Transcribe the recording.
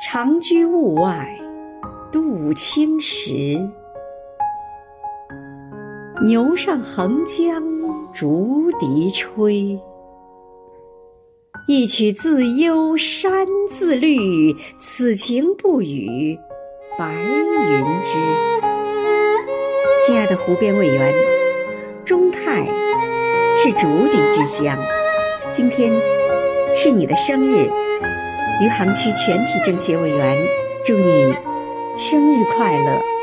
长居物外，度青石。牛上横江竹笛吹，一曲自幽山自绿。此情不与白云知。亲爱的湖边委员，中泰是竹笛之乡，今天是你的生日，余杭区全体政协委员祝你生日快乐。